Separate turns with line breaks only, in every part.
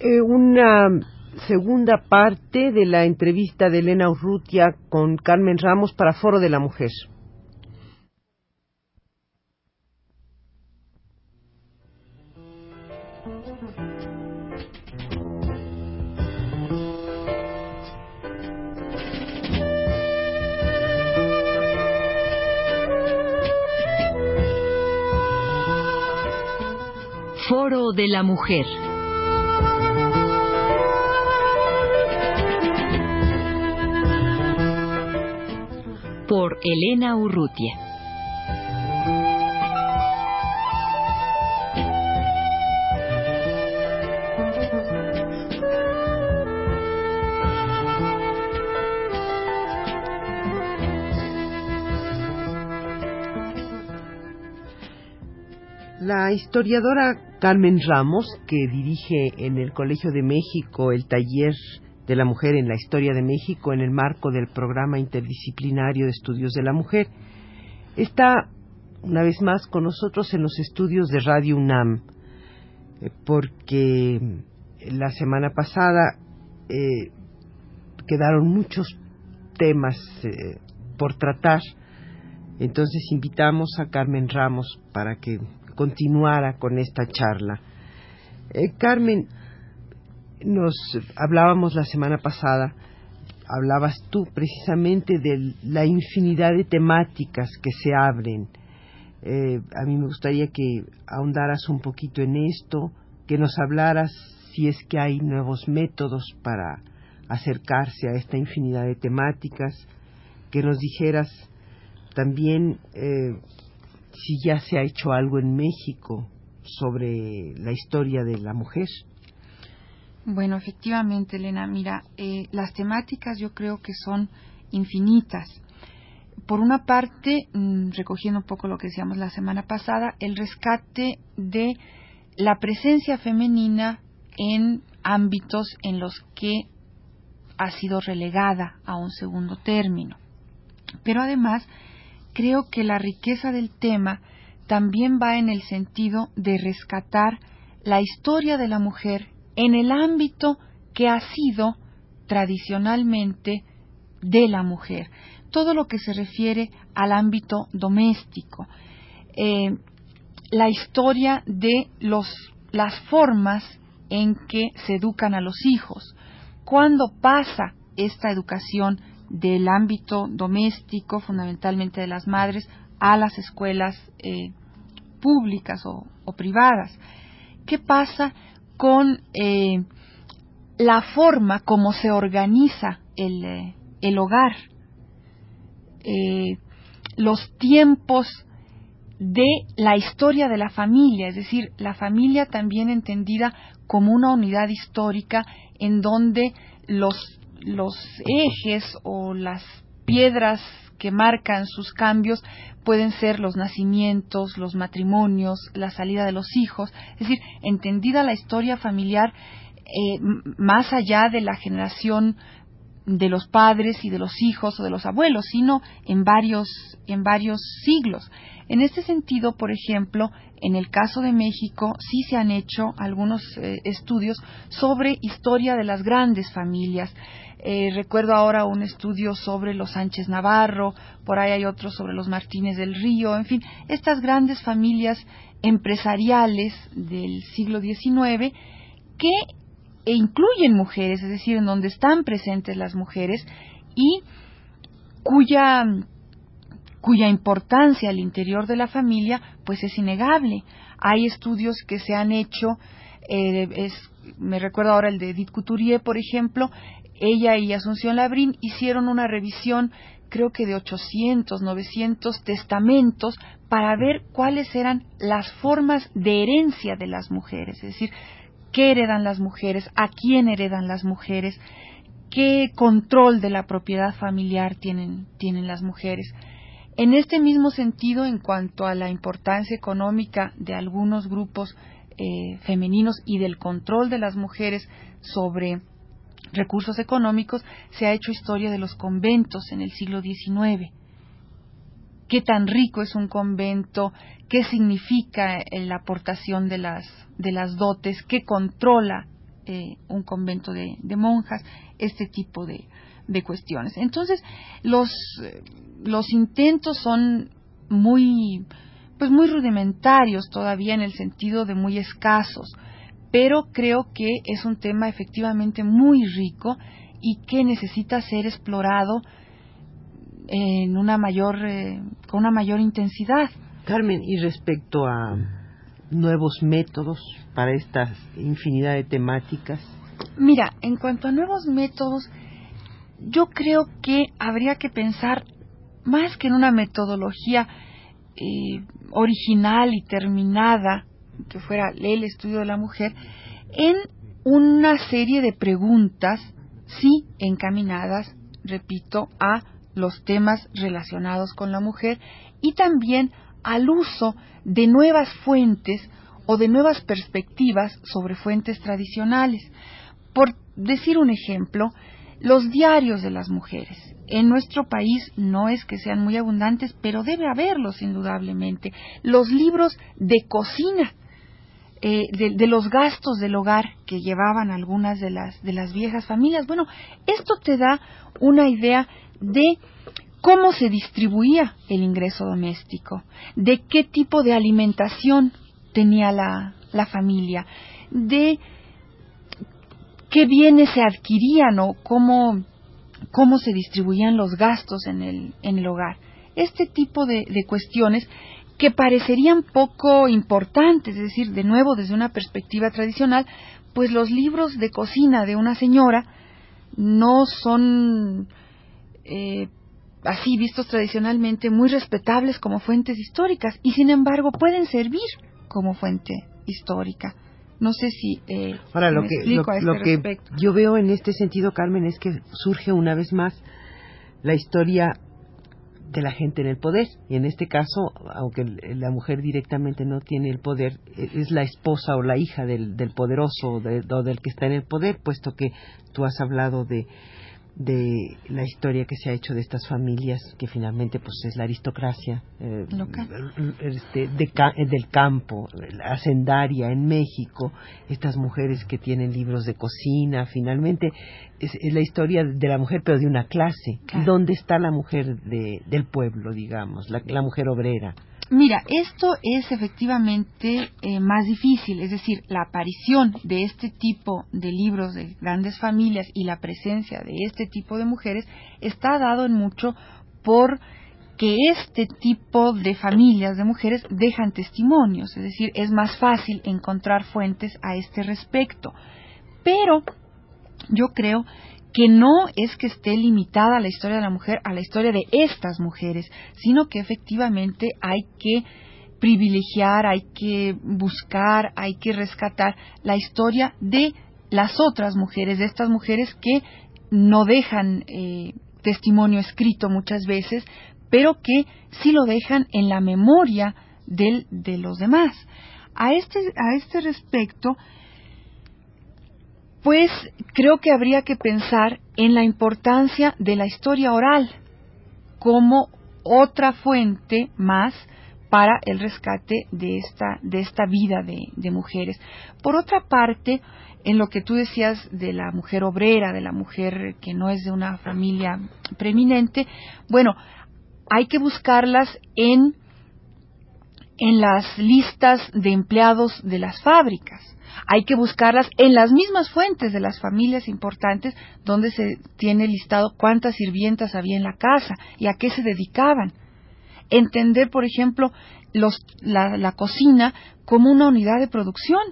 Eh, una segunda parte de la entrevista de Elena Urrutia con Carmen Ramos para Foro de la Mujer.
Foro de la Mujer. Por Elena Urrutia.
La historiadora Carmen Ramos, que dirige en el Colegio de México el taller de la mujer en la historia de México en el marco del programa interdisciplinario de estudios de la mujer, está una vez más con nosotros en los estudios de Radio UNAM, eh, porque la semana pasada eh, quedaron muchos temas eh, por tratar. Entonces invitamos a Carmen Ramos para que continuara con esta charla. Eh, Carmen, nos hablábamos la semana pasada, hablabas tú precisamente de la infinidad de temáticas que se abren. Eh, a mí me gustaría que ahondaras un poquito en esto, que nos hablaras si es que hay nuevos métodos para acercarse a esta infinidad de temáticas, que nos dijeras también eh, si ya se ha hecho algo en México sobre la historia de la mujer.
Bueno, efectivamente, Elena, mira, eh, las temáticas yo creo que son infinitas. Por una parte, mm, recogiendo un poco lo que decíamos la semana pasada, el rescate de la presencia femenina en ámbitos en los que ha sido relegada a un segundo término. Pero además, creo que la riqueza del tema también va en el sentido de rescatar la historia de la mujer en el ámbito que ha sido tradicionalmente de la mujer, todo lo que se refiere al ámbito doméstico, eh, la historia de los, las formas en que se educan a los hijos, cuándo pasa esta educación del ámbito doméstico, fundamentalmente de las madres, a las escuelas eh, públicas o, privadas. ¿Qué pasa con eh, la forma como se organiza el, eh, el hogar? los tiempos de la historia de la familia, es decir, la familia también entendida como una unidad histórica en donde los los ejes o las piedras que marcan sus cambios pueden ser los nacimientos, los matrimonios, la salida de los hijos, es decir, entendida la historia familiar eh, más allá de la generación de los padres y de los hijos o de los abuelos, sino en varios, en varios siglos. En este sentido, por ejemplo, en el caso de México sí se han hecho algunos eh, estudios sobre historia de las grandes familias. Eh, recuerdo ahora un estudio sobre los Sánchez Navarro, por ahí hay otro sobre los Martínez del Río, en fin, estas grandes familias empresariales del siglo XIX que incluyen mujeres, es decir, en donde están presentes las mujeres y cuya cuya importancia al interior de la familia pues es innegable. Hay estudios que se han hecho, eh, me recuerdo ahora el de Edith Couturier, por ejemplo, ella y Asunción Labrín hicieron una revisión creo que de 800, 900 testamentos para ver cuáles eran las formas de herencia de las mujeres, es decir, qué heredan las mujeres, a quién heredan las mujeres, qué control de la propiedad familiar tienen, tienen las mujeres. En este mismo sentido, en cuanto a la importancia económica de algunos grupos eh, femeninos y del control de las mujeres sobre recursos económicos, se ha hecho historia de los conventos en el siglo XIX. Qué tan rico es un convento, qué significa la aportación de las, de las dotes, qué controla eh, un convento de, monjas, este tipo de, cuestiones. Entonces, los, los intentos son muy, pues muy rudimentarios todavía en el sentido de muy escasos, pero creo que es un tema efectivamente muy rico y que necesita ser explorado en una mayor, eh, con una mayor intensidad.
Carmen, y respecto a nuevos métodos para esta infinidad de temáticas.
Mira, en cuanto a nuevos métodos, yo creo que habría que pensar más que en una metodología eh, original y terminada, que fuera el estudio de la mujer, en una serie de preguntas, sí encaminadas, repito, a los temas relacionados con la mujer y también al uso de nuevas fuentes o de nuevas perspectivas sobre fuentes tradicionales. Por decir un ejemplo, los diarios de las mujeres. En nuestro país no es que sean muy abundantes, pero debe haberlos indudablemente. Los libros de cocina, eh, de, los gastos del hogar que llevaban algunas de las, de las viejas familias. Bueno, esto te da una idea de cómo se distribuía el ingreso doméstico, de qué tipo de alimentación tenía la, la familia, de qué bienes se adquirían o cómo, cómo se distribuían los gastos en el, en el hogar. Este tipo de, de cuestiones que parecerían poco importantes, es decir, de nuevo desde una perspectiva tradicional, pues los libros de cocina de una señora no son eh, así vistos tradicionalmente muy respetables como fuentes históricas y sin embargo pueden servir como fuente histórica. No sé si eh,
Ahora, lo que, lo,
este
que yo veo en este sentido, Carmen, es que surge una vez más la historia de la gente en el poder. Y en este caso, aunque la mujer directamente no tiene el poder, e, es la esposa o la hija del, del poderoso o del que está en el poder, puesto que tú has hablado de de la historia que se ha hecho de estas familias que finalmente pues es la aristocracia eh, este, eh, del campo la hacendaria en México estas mujeres que tienen libros de cocina finalmente es, la historia de la mujer pero de una clase. Dónde está la mujer de, del pueblo digamos la mujer obrera
Mira, esto es efectivamente eh, más difícil, es decir, la aparición de este tipo de libros de grandes familias y la presencia de este tipo de mujeres está dado en mucho por que este tipo de familias de mujeres dejan testimonios, es decir, es más fácil encontrar fuentes a este respecto. Pero yo creo que no es que esté limitada la historia de la mujer a la historia de estas mujeres, sino que efectivamente hay que privilegiar, hay que buscar, hay que rescatar la historia de las otras mujeres, de estas mujeres que no dejan eh, testimonio escrito muchas veces, pero que sí lo dejan en la memoria del, de los demás. A este, a este respecto, pues creo que habría que pensar en la importancia de la historia oral como otra fuente más para el rescate de esta, de esta vida de, de, mujeres. Por otra parte, en lo que tú decías de la mujer obrera, de la mujer que no es de una familia preeminente, bueno, hay que buscarlas en, en las listas de empleados de las fábricas hay que buscarlas en las mismas fuentes de las familias importantes donde se tiene listado cuántas sirvientas había en la casa y a qué se dedicaban. Entender, por ejemplo, la, cocina como una unidad de producción.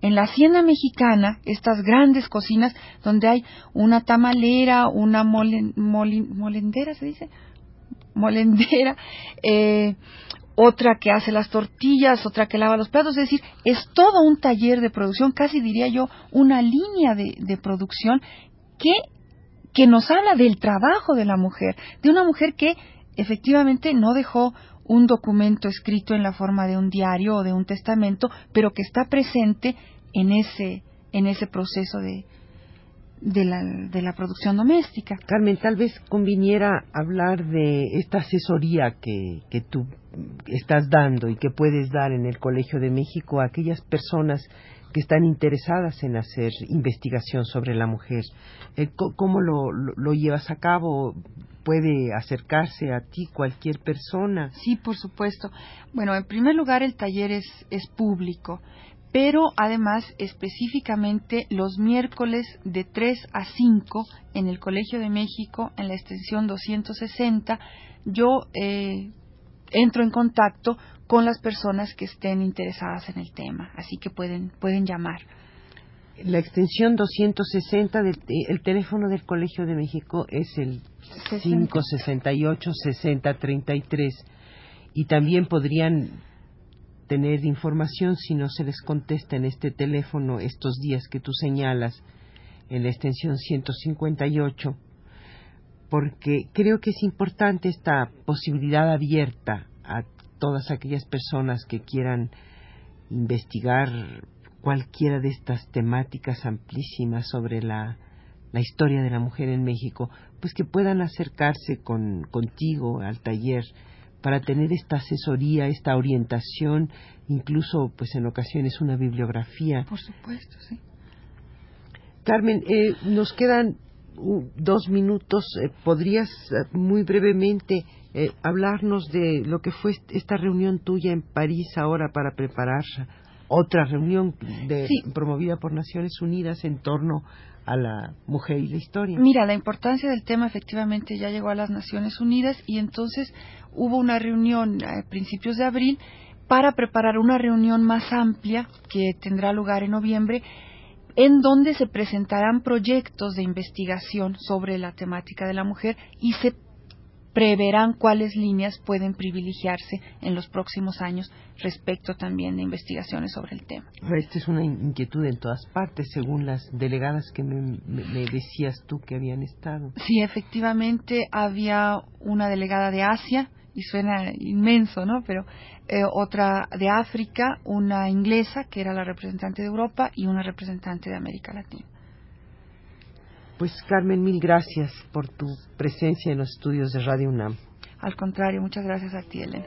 En la hacienda mexicana, estas grandes cocinas donde hay una tamalera, una molendera, se dice, molendera, eh, otra que hace las tortillas, otra que lava los platos, es decir, es todo un taller de producción, casi diría yo, una línea de, de producción que, que nos habla del trabajo de la mujer, de una mujer que efectivamente no dejó un documento escrito en la forma de un diario o de un testamento, pero que está presente en ese, en ese proceso de, de la, de la producción doméstica.
Carmen, tal vez conviniera hablar de esta asesoría que, que tú estás dando y que puedes dar en el Colegio de México a aquellas personas que están interesadas en hacer investigación sobre la mujer. Eh, ¿Cómo lo, lo, llevas a cabo? ¿Puede acercarse a ti cualquier persona?
Sí, por supuesto. Bueno, en primer lugar, el taller es, es público pero además específicamente los miércoles de 3 a 5 en el Colegio de México, en la extensión 260, yo eh, entro en contacto con las personas que estén interesadas en el tema, así que pueden, pueden llamar.
La extensión 260 del el teléfono del Colegio de México es el 568-6033 y también podrían tener información si no se les contesta en este teléfono estos días que tú señalas en la extensión 158, porque creo que es importante esta posibilidad abierta a todas aquellas personas que quieran investigar cualquiera de estas temáticas amplísimas sobre la, la historia de la mujer en México, pues que puedan acercarse con, contigo al taller para tener esta asesoría, esta orientación, incluso pues en ocasiones una bibliografía.
Por supuesto, sí.
Carmen, eh, nos quedan uh, dos minutos. Eh, ¿Podrías eh, muy brevemente hablarnos de lo que fue esta reunión tuya en París ahora para preparar otra reunión promovida por Naciones Unidas en torno a la mujer y la historia.
Mira, la importancia del tema efectivamente ya llegó a las Naciones Unidas y entonces hubo una reunión a principios de abril para preparar una reunión más amplia que tendrá lugar en noviembre en donde se presentarán proyectos de investigación sobre la temática de la mujer y se preverán cuáles líneas pueden privilegiarse en los próximos años respecto también de investigaciones sobre el tema.
Esta es una inquietud en todas partes, según las delegadas que me, decías tú que habían estado.
Sí, efectivamente había una delegada de Asia, y suena inmenso, ¿no? Pero eh, otra de África, una inglesa, que era la representante de Europa, y una representante de América Latina.
Pues Carmen, mil gracias por tu presencia en los estudios de Radio UNAM.
Al contrario, muchas gracias a ti, Elena.